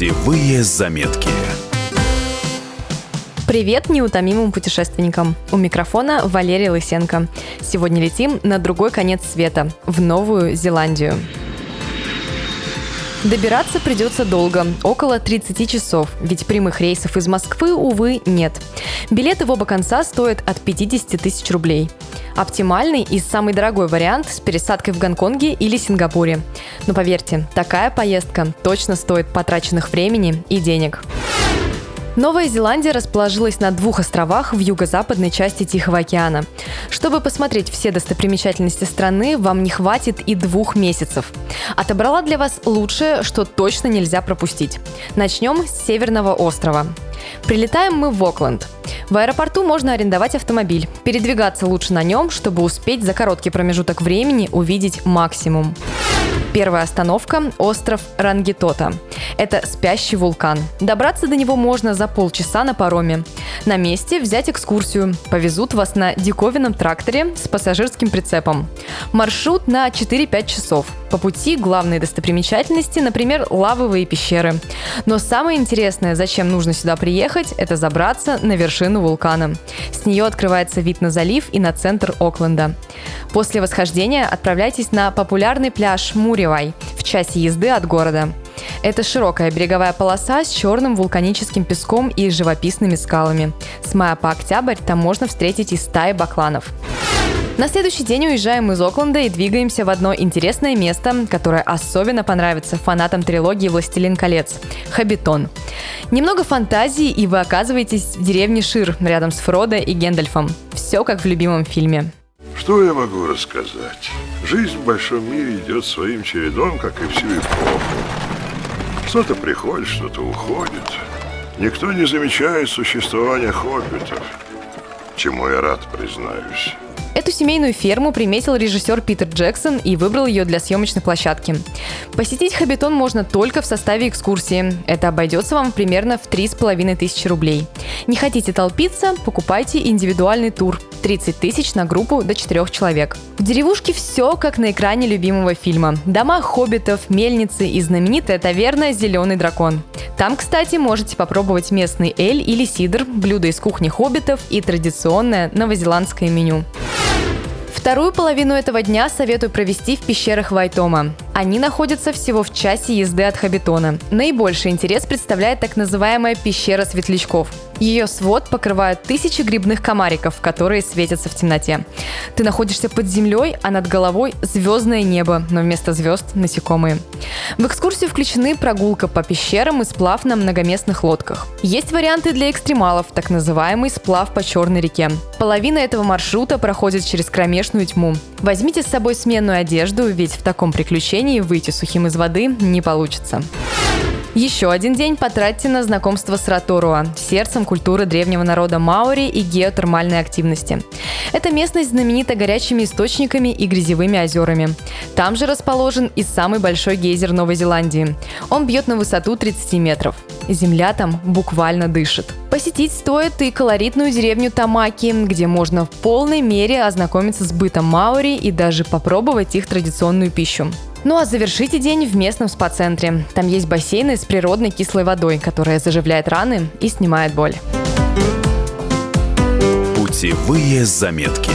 Путевые заметки. Привет неутомимым путешественникам! У микрофона Валерия Лысенко. Сегодня летим на другой конец света, в Новую Зеландию. Добираться придется долго, около 30 часов, ведь прямых рейсов из Москвы, увы, нет. Билеты в оба конца стоят от 50 тысяч рублей. Оптимальный и самый дорогой вариант с пересадкой в Гонконге или Сингапуре. Но поверьте, такая поездка точно стоит потраченных времени и денег. Новая Зеландия расположилась на двух островах в юго-западной части Тихого океана. Чтобы посмотреть все достопримечательности страны, вам не хватит и двух месяцев. Отобрала для вас лучшее, что точно нельзя пропустить. Начнем с Северного острова. Прилетаем мы в Окленд. В аэропорту можно арендовать автомобиль. Передвигаться лучше на нем, чтобы успеть за короткий промежуток времени увидеть максимум. Первая остановка – остров Рангитота. Это спящий вулкан. Добраться до него можно за полчаса на пароме. На месте взять экскурсию. Повезут вас на диковинном тракторе с пассажирским прицепом. Маршрут на 4-5 часов. По пути главные достопримечательности, например, лавовые пещеры. Но самое интересное, зачем нужно сюда приехать, это забраться на вершину вулкана. С нее открывается вид на залив и на центр Окленда. После восхождения отправляйтесь на популярный пляж Муривай в часе езды от города. Это широкая береговая полоса с черным вулканическим песком и живописными скалами. С мая по октябрь там можно встретить и стаи бакланов. На следующий день уезжаем из Окленда и двигаемся в одно интересное место, которое особенно понравится фанатам трилогии «Властелин колец» – Хабитон. Немного фантазии, и вы оказываетесь в деревне Шир, рядом с Фродо и Гендальфом. Все как в любимом фильме. Что я могу рассказать? Жизнь в большом мире идет своим чередом, как и всю эпоху. Что-то приходит, что-то уходит. Никто не замечает существования хоббитов, чему я рад, признаюсь. Эту семейную ферму приметил режиссер Питер Джексон и выбрал ее для съемочной площадки. Посетить Хабитон можно только в составе экскурсии. Это обойдется вам примерно в 3,5 тысячи рублей. Не хотите толпиться? Покупайте индивидуальный тур. 30 тысяч на группу до 4 человек. В деревушке все как на экране любимого фильма. Дома хоббитов, мельницы и знаменитая таверна «Зеленый дракон». Там, кстати, можете попробовать местный эль или сидр, блюда из кухни хоббитов и традиционное новозеландское меню. Вторую половину этого дня советую провести в пещерах Вайтома. Они находятся всего в часе езды от Хабитона. Наибольший интерес представляет так называемая пещера светлячков. Ее свод покрывают тысячи грибных комариков, которые светятся в темноте. Ты находишься под землей, а над головой звездное небо, но вместо звезд – насекомые. В экскурсию включены прогулка по пещерам и сплав на многоместных лодках. Есть варианты для экстремалов, так называемый сплав по Черной реке. Половина этого маршрута проходит через кромешную тьму. Возьмите с собой сменную одежду, ведь в таком приключении выйти сухим из воды не получится. Еще один день потратьте на знакомство с Роторуа, сердцем культуры древнего народа Маори и геотермальной активности. Эта местность знаменита горячими источниками и грязевыми озерами. Там же расположен и самый большой гейзер Новой Зеландии. Он бьет на высоту 30 метров. Земля там буквально дышит. Посетить стоит и колоритную деревню Тамаки, где можно в полной мере ознакомиться с бытом маори и даже попробовать их традиционную пищу. Ну а завершите день в местном спа-центре. Там есть бассейны с природной кислой водой, которая заживляет раны и снимает боль. Путевые заметки.